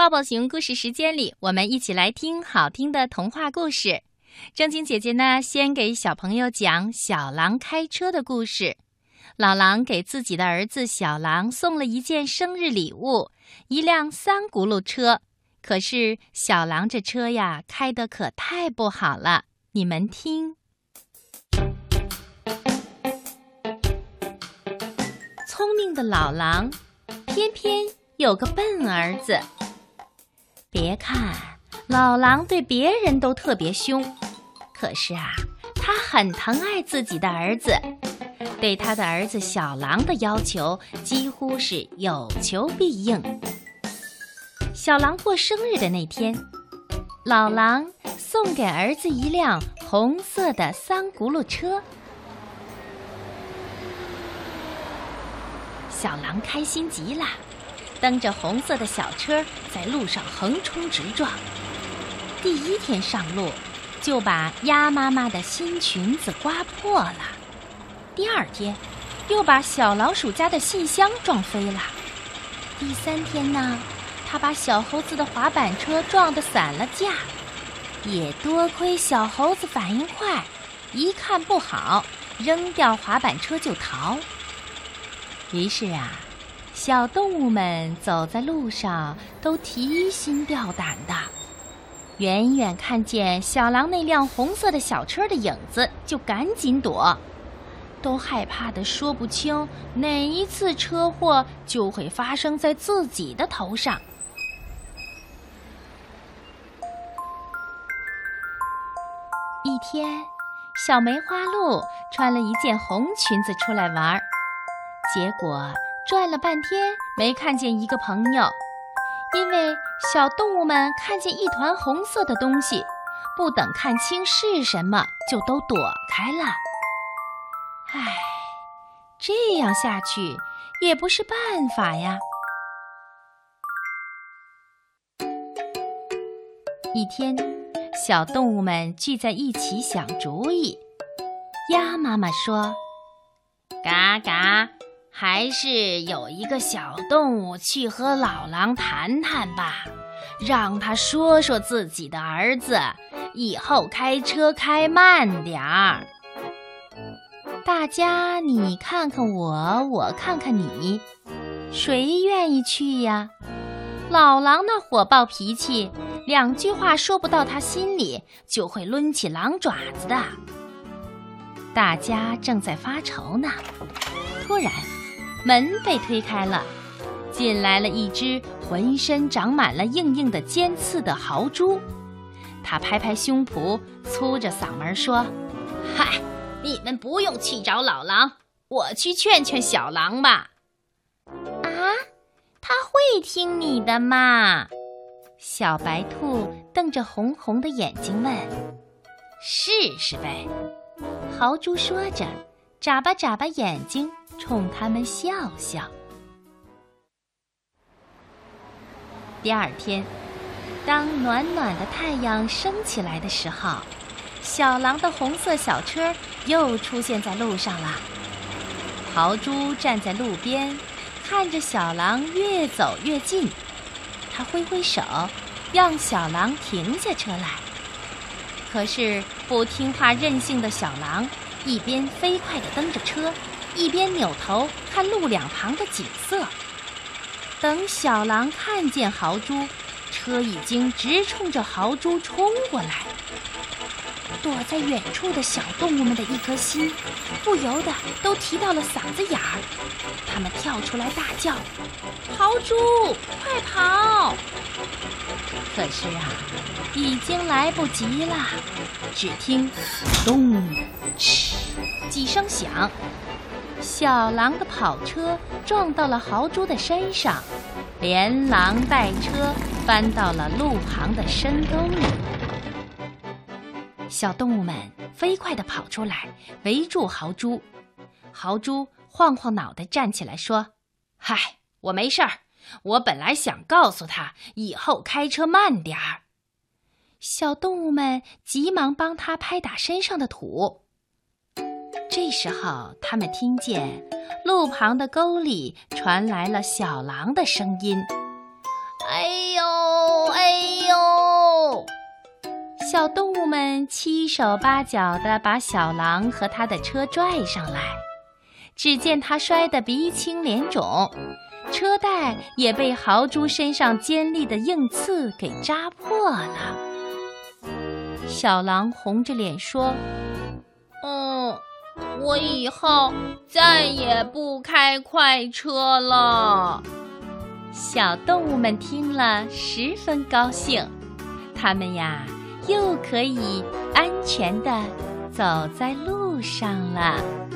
抱抱熊故事时间里，我们一起来听好听的童话故事。正经姐姐呢，先给小朋友讲小狼开车的故事。老狼给自己的儿子小狼送了一件生日礼物，一辆三轱辘车。可是小狼这车呀，开得可太不好了。你们听，聪明的老狼，偏偏有个笨儿子。别看老狼对别人都特别凶，可是啊，他很疼爱自己的儿子，对他的儿子小狼的要求几乎是有求必应。小狼过生日的那天，老狼送给儿子一辆红色的三轱辘车，小狼开心极了。蹬着红色的小车在路上横冲直撞，第一天上路就把鸭妈妈的新裙子刮破了，第二天又把小老鼠家的信箱撞飞了，第三天呢，他把小猴子的滑板车撞得散了架，也多亏小猴子反应快，一看不好，扔掉滑板车就逃。于是啊。小动物们走在路上都提心吊胆的，远远看见小狼那辆红色的小车的影子就赶紧躲，都害怕的说不清哪一次车祸就会发生在自己的头上。一天，小梅花鹿穿了一件红裙子出来玩，结果。转了半天没看见一个朋友，因为小动物们看见一团红色的东西，不等看清是什么，就都躲开了。唉，这样下去也不是办法呀。一天，小动物们聚在一起想主意。鸭妈妈说：“嘎嘎。”还是有一个小动物去和老狼谈谈吧，让他说说自己的儿子以后开车开慢点儿。大家你看看我，我看看你，谁愿意去呀？老狼那火爆脾气，两句话说不到他心里，就会抡起狼爪子的。大家正在发愁呢，突然。门被推开了，进来了一只浑身长满了硬硬的尖刺的豪猪。他拍拍胸脯，粗着嗓门说：“嗨，你们不用去找老狼，我去劝劝小狼吧。”啊，他会听你的嘛？小白兔瞪着红红的眼睛问：“试试呗。”豪猪说着，眨巴眨巴眼睛。冲他们笑笑。第二天，当暖暖的太阳升起来的时候，小狼的红色小车又出现在路上了。豪猪站在路边，看着小狼越走越近，他挥挥手，让小狼停下车来。可是不听话任性的小狼，一边飞快地蹬着车。一边扭头看路两旁的景色，等小狼看见豪猪，车已经直冲着豪猪冲过来。躲在远处的小动物们的一颗心，不由得都提到了嗓子眼儿。他们跳出来大叫：“豪猪，快跑！”可是啊，已经来不及了。只听“咚”“哧”几声响。小狼的跑车撞到了豪猪的身上，连狼带车翻到了路旁的深沟里。小动物们飞快地跑出来，围住豪猪。豪猪晃晃脑袋站起来说：“嗨，我没事儿。我本来想告诉他以后开车慢点儿。”小动物们急忙帮他拍打身上的土。这时候，他们听见路旁的沟里传来了小狼的声音：“哎呦，小动物们七手八脚地把小狼和他的车拽上来，只见他摔得鼻青脸肿，车带也被豪猪身上尖利的硬刺给扎破了。小狼红着脸说：“嗯，我以后再也不开快车了。”小动物们听了十分高兴，它们呀又可以安全的走在路上了。